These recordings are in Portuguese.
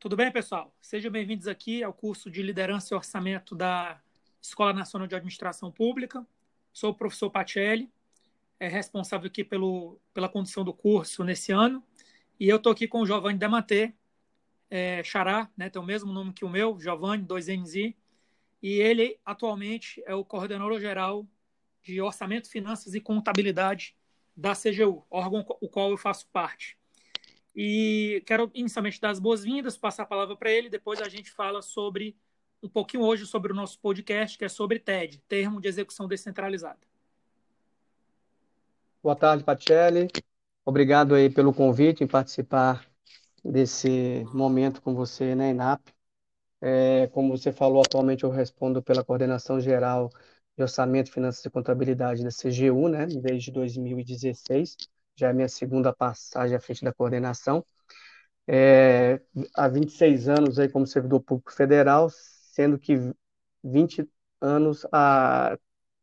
Tudo bem, pessoal? Sejam bem-vindos aqui ao curso de Liderança e Orçamento da Escola Nacional de Administração Pública. Sou o professor Pacelli, é responsável aqui pelo, pela condução do curso nesse ano. E eu estou aqui com o Giovanni Dematê, é, Xará, né, tem o mesmo nome que o meu, Giovanni, 2NZ. E ele, atualmente, é o coordenador geral de Orçamento, Finanças e Contabilidade da CGU, órgão o qual eu faço parte. E quero inicialmente dar as boas-vindas, passar a palavra para ele, depois a gente fala sobre um pouquinho hoje sobre o nosso podcast, que é sobre TED, Termo de Execução Descentralizada. Boa tarde, Pacelli. Obrigado aí pelo convite em participar desse momento com você, né, INAP. É, como você falou, atualmente eu respondo pela coordenação geral de Orçamento, Finanças e Contabilidade da CGU, né, desde 2016 já é minha segunda passagem à frente da coordenação. É, há 26 anos aí como servidor público federal, sendo que 20 anos a,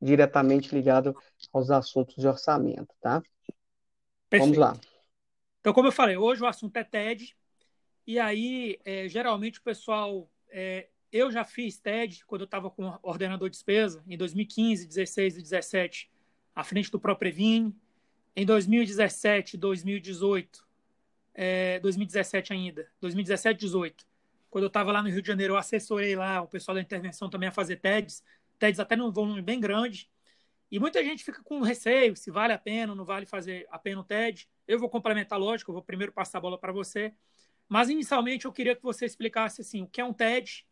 diretamente ligado aos assuntos de orçamento, tá? Perfeito. Vamos lá. Então, como eu falei, hoje o assunto é TED, e aí, é, geralmente o pessoal. É, eu já fiz TED quando eu estava com ordenador de despesa, em 2015, 16 e 17, à frente do ProPrevine. Em 2017, 2018, é, 2017 ainda, 2017, 18, quando eu estava lá no Rio de Janeiro, eu assessorei lá o pessoal da intervenção também a fazer TEDs, TEDs até num volume bem grande, e muita gente fica com receio se vale a pena ou não vale fazer a pena o TED. Eu vou complementar, lógico, eu vou primeiro passar a bola para você, mas inicialmente eu queria que você explicasse assim, o que é um TED,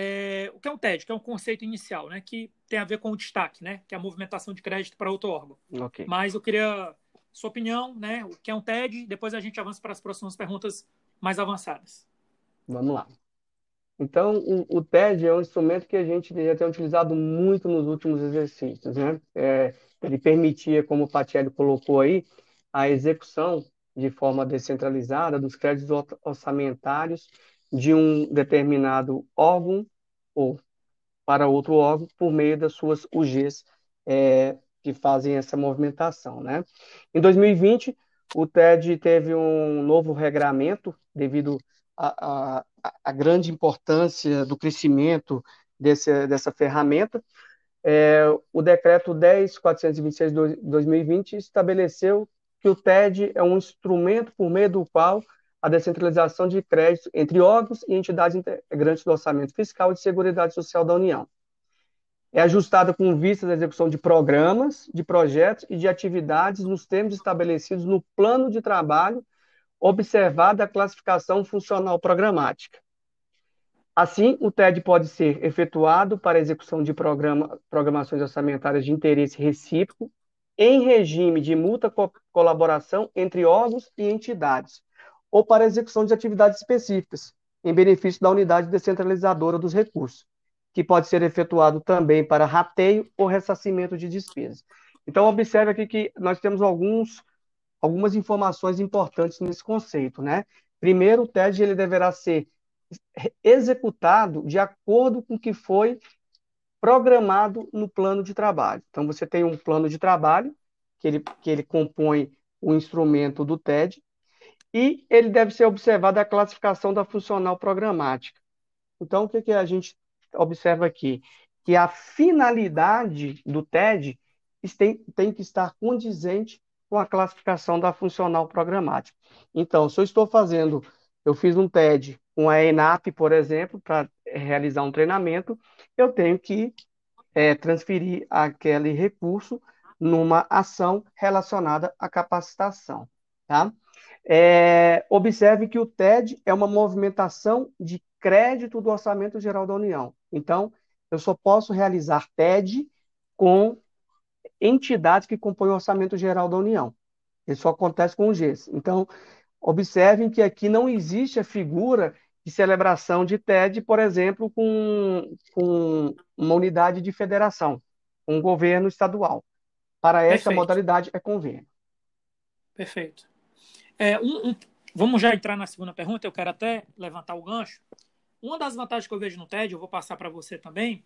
é, o que é um TED, que é um conceito inicial, né, que tem a ver com o destaque, né, que é a movimentação de crédito para outro órgão. Okay. Mas eu queria sua opinião, né, o que é um TED, depois a gente avança para as próximas perguntas mais avançadas. Vamos lá. Então, o, o TED é um instrumento que a gente já tem utilizado muito nos últimos exercícios, né? É, ele permitia, como o Patielli colocou aí, a execução de forma descentralizada dos créditos orçamentários de um determinado órgão ou para outro órgão por meio das suas UGs é, que fazem essa movimentação, né? Em 2020, o TED teve um novo regramento devido à grande importância do crescimento desse, dessa ferramenta. É, o decreto 10.426 de 2020 estabeleceu que o TED é um instrumento por meio do qual a descentralização de crédito entre órgãos e entidades integrantes do orçamento fiscal e de seguridade social da União. É ajustada com vista à execução de programas, de projetos e de atividades nos termos estabelecidos no plano de trabalho, observada a classificação funcional programática. Assim, o TED pode ser efetuado para execução de programa, programações orçamentárias de interesse recíproco em regime de mútua co colaboração entre órgãos e entidades, ou para execução de atividades específicas, em benefício da unidade descentralizadora dos recursos, que pode ser efetuado também para rateio ou ressarcimento de despesas. Então, observe aqui que nós temos alguns, algumas informações importantes nesse conceito, né? Primeiro, o TED ele deverá ser executado de acordo com o que foi programado no plano de trabalho. Então, você tem um plano de trabalho, que ele, que ele compõe o instrumento do TED, e ele deve ser observado a classificação da funcional programática. Então, o que, que a gente observa aqui? Que a finalidade do TED tem, tem que estar condizente com a classificação da funcional programática. Então, se eu estou fazendo, eu fiz um TED com a ENAP, por exemplo, para realizar um treinamento, eu tenho que é, transferir aquele recurso numa ação relacionada à capacitação. Tá? É, observe que o TED é uma movimentação de crédito do Orçamento Geral da União. Então, eu só posso realizar TED com entidades que compõem o Orçamento Geral da União. Isso só acontece com o GES. Então, observem que aqui não existe a figura de celebração de TED, por exemplo, com, com uma unidade de federação, um governo estadual. Para essa Perfeito. modalidade é convênio. Perfeito. É, um, um, vamos já entrar na segunda pergunta, eu quero até levantar o gancho. Uma das vantagens que eu vejo no TED, eu vou passar para você também,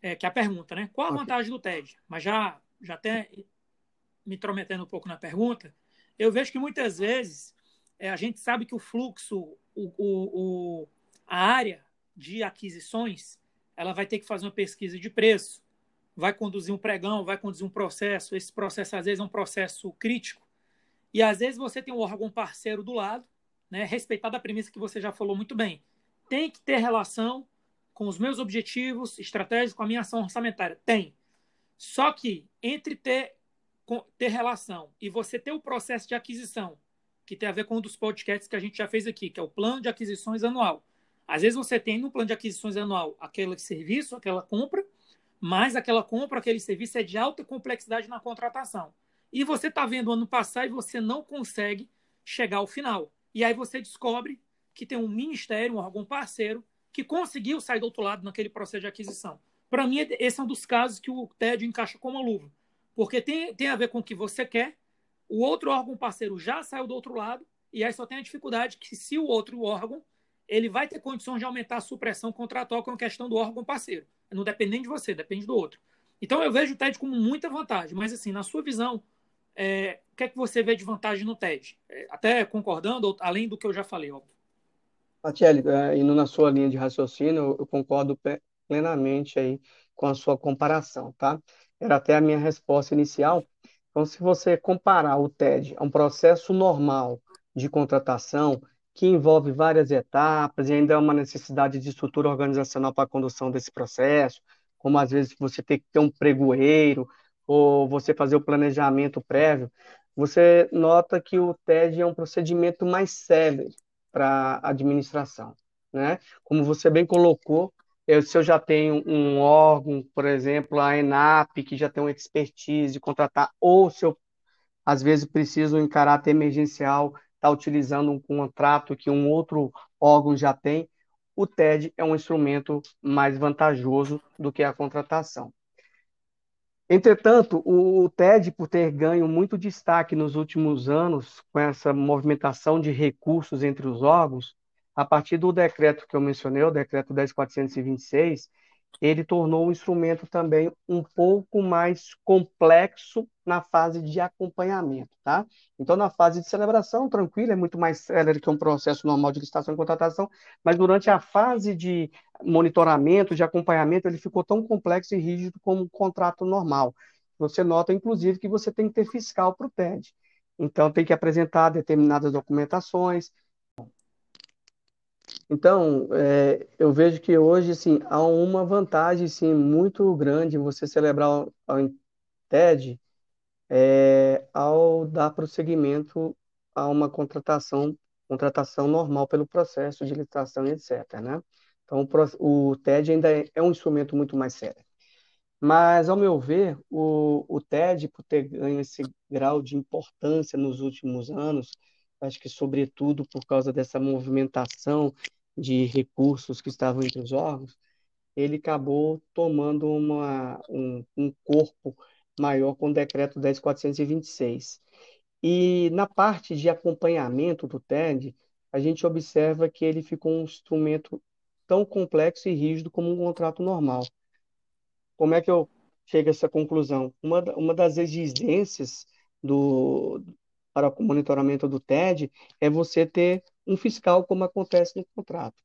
é que é a pergunta, né? Qual a okay. vantagem do TED? Mas já, já até me intrometendo um pouco na pergunta, eu vejo que muitas vezes é, a gente sabe que o fluxo o, o, o, a área de aquisições ela vai ter que fazer uma pesquisa de preço, vai conduzir um pregão, vai conduzir um processo. Esse processo, às vezes, é um processo crítico. E, às vezes, você tem um órgão parceiro do lado, né, respeitada a premissa que você já falou muito bem. Tem que ter relação com os meus objetivos estratégicos, com a minha ação orçamentária. Tem. Só que, entre ter, ter relação e você ter o processo de aquisição, que tem a ver com um dos podcasts que a gente já fez aqui, que é o plano de aquisições anual. Às vezes você tem no plano de aquisições anual aquele serviço, aquela compra, mas aquela compra, aquele serviço é de alta complexidade na contratação. E você está vendo ano passado e você não consegue chegar ao final. E aí você descobre que tem um ministério, um órgão parceiro, que conseguiu sair do outro lado naquele processo de aquisição. Para mim, esse é um dos casos que o TED encaixa como uma luva. Porque tem, tem a ver com o que você quer, o outro órgão parceiro já saiu do outro lado, e aí só tem a dificuldade que se o outro órgão ele vai ter condições de aumentar a supressão contratual com a questão do órgão parceiro. Não depende nem de você, depende do outro. Então eu vejo o TED como muita vantagem, mas assim, na sua visão, é, o que é que você vê de vantagem no TED? É, até concordando, além do que eu já falei, óbvio. Atiele, é, indo na sua linha de raciocínio, eu concordo plenamente aí com a sua comparação, tá? Era até a minha resposta inicial. Então, se você comparar o TED a um processo normal de contratação, que envolve várias etapas e ainda é uma necessidade de estrutura organizacional para a condução desse processo, como às vezes você ter que ter um pregoeiro ou você fazer o planejamento prévio, você nota que o TED é um procedimento mais célere para a administração, né? Como você bem colocou, eu, se eu já tenho um órgão, por exemplo, a ENAP, que já tem uma expertise de contratar, ou se eu, às vezes, preciso em caráter emergencial está utilizando um contrato que um outro órgão já tem, o TED é um instrumento mais vantajoso do que a contratação. Entretanto, o TED, por ter ganho muito destaque nos últimos anos com essa movimentação de recursos entre os órgãos, a partir do decreto que eu mencionei, o decreto 10426, ele tornou o instrumento também um pouco mais complexo na fase de acompanhamento, tá? Então, na fase de celebração, tranquilo, é muito mais célere que um processo normal de licitação e contratação, mas durante a fase de monitoramento, de acompanhamento, ele ficou tão complexo e rígido como um contrato normal. Você nota, inclusive, que você tem que ter fiscal para o TED. Então, tem que apresentar determinadas documentações, então, é, eu vejo que hoje, assim, há uma vantagem, sim, muito grande você celebrar o, o TED é, ao dar prosseguimento a uma contratação, contratação normal pelo processo de licitação, etc., né? Então, o, o TED ainda é, é um instrumento muito mais sério. Mas, ao meu ver, o, o TED, por ter ganho esse grau de importância nos últimos anos, acho que, sobretudo, por causa dessa movimentação de recursos que estavam entre os órgãos, ele acabou tomando uma, um, um corpo maior com o decreto 10.426. E na parte de acompanhamento do TED, a gente observa que ele ficou um instrumento tão complexo e rígido como um contrato normal. Como é que eu chego a essa conclusão? Uma, uma das exigências do, para o monitoramento do TED é você ter um fiscal, como acontece no contrato.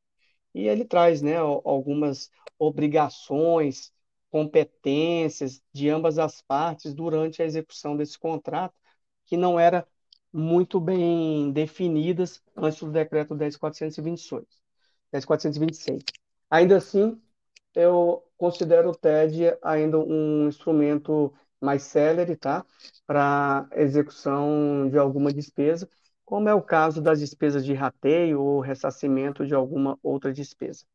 E ele traz né, algumas obrigações, competências de ambas as partes durante a execução desse contrato, que não era muito bem definidas antes do decreto 10.426. 10.426. Ainda assim, eu considero o TED ainda um instrumento mais célere, tá? Para execução de alguma despesa, como é o caso das despesas de rateio ou ressarcimento de alguma outra despesa.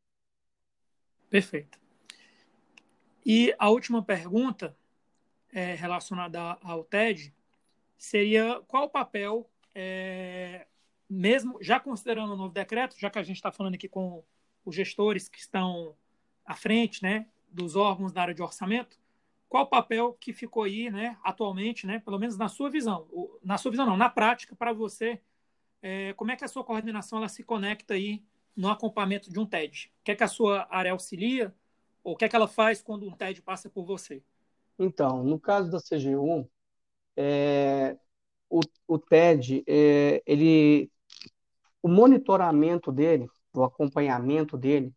Perfeito. E a última pergunta é, relacionada ao TED seria qual o papel, é, mesmo já considerando o novo decreto, já que a gente está falando aqui com os gestores que estão à frente né, dos órgãos da área de orçamento, qual o papel que ficou aí, né, atualmente, né, pelo menos na sua visão, na sua visão não, na prática para você, é, como é que a sua coordenação ela se conecta aí no acompanhamento de um TED? O que é que a sua área auxilia ou o que é que ela faz quando um TED passa por você? Então, no caso da CG1, é, o, o TED, é, ele o monitoramento dele, o acompanhamento dele,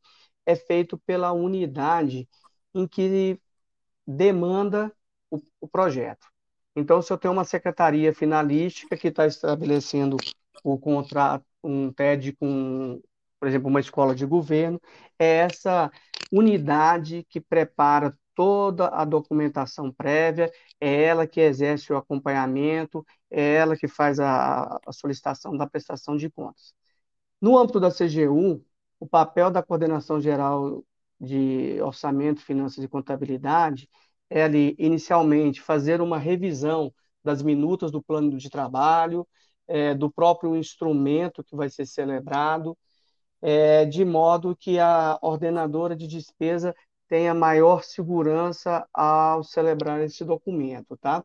é feito pela unidade em que demanda o, o projeto. Então, se eu tenho uma secretaria finalística que está estabelecendo o contrato, um TED com, por exemplo, uma escola de governo, é essa unidade que prepara toda a documentação prévia, é ela que exerce o acompanhamento, é ela que faz a, a solicitação da prestação de contas. No âmbito da CGU, o papel da coordenação geral de orçamento, finanças e contabilidade é ali, inicialmente, fazer uma revisão das minutas do plano de trabalho, é, do próprio instrumento que vai ser celebrado, é, de modo que a ordenadora de despesa tenha maior segurança ao celebrar esse documento, tá?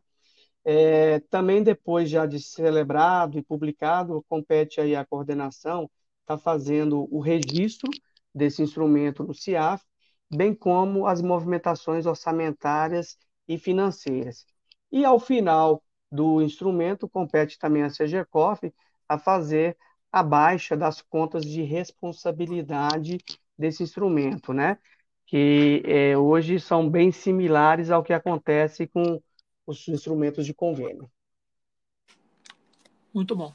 É, também depois já de celebrado e publicado, compete aí à coordenação estar tá fazendo o registro desse instrumento no CIAF, bem como as movimentações orçamentárias e financeiras. E ao final do instrumento, compete também à CGCOF a fazer a baixa das contas de responsabilidade desse instrumento, né? Que é, hoje são bem similares ao que acontece com os instrumentos de convênio. Muito bom.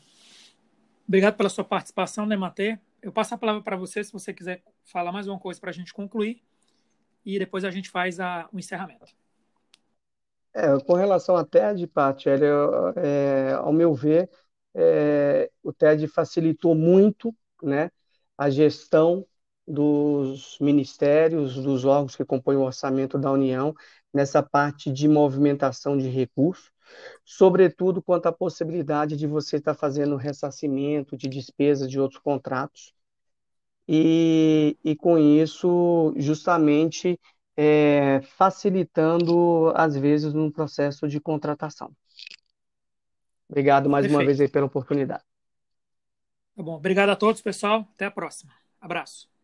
Obrigado pela sua participação, Nematê. Eu passo a palavra para você, se você quiser falar mais uma coisa para a gente concluir, e depois a gente faz a, o encerramento. É, com relação à TED, Paty, é, ao meu ver, é, o TED facilitou muito né, a gestão dos ministérios, dos órgãos que compõem o orçamento da União, nessa parte de movimentação de recursos, sobretudo quanto à possibilidade de você estar fazendo ressarcimento de despesas de outros contratos, e, e com isso, justamente é, facilitando, às vezes, no processo de contratação. Obrigado mais Perfeito. uma vez aí pela oportunidade. Tá bom. Obrigado a todos, pessoal. Até a próxima. Abraço.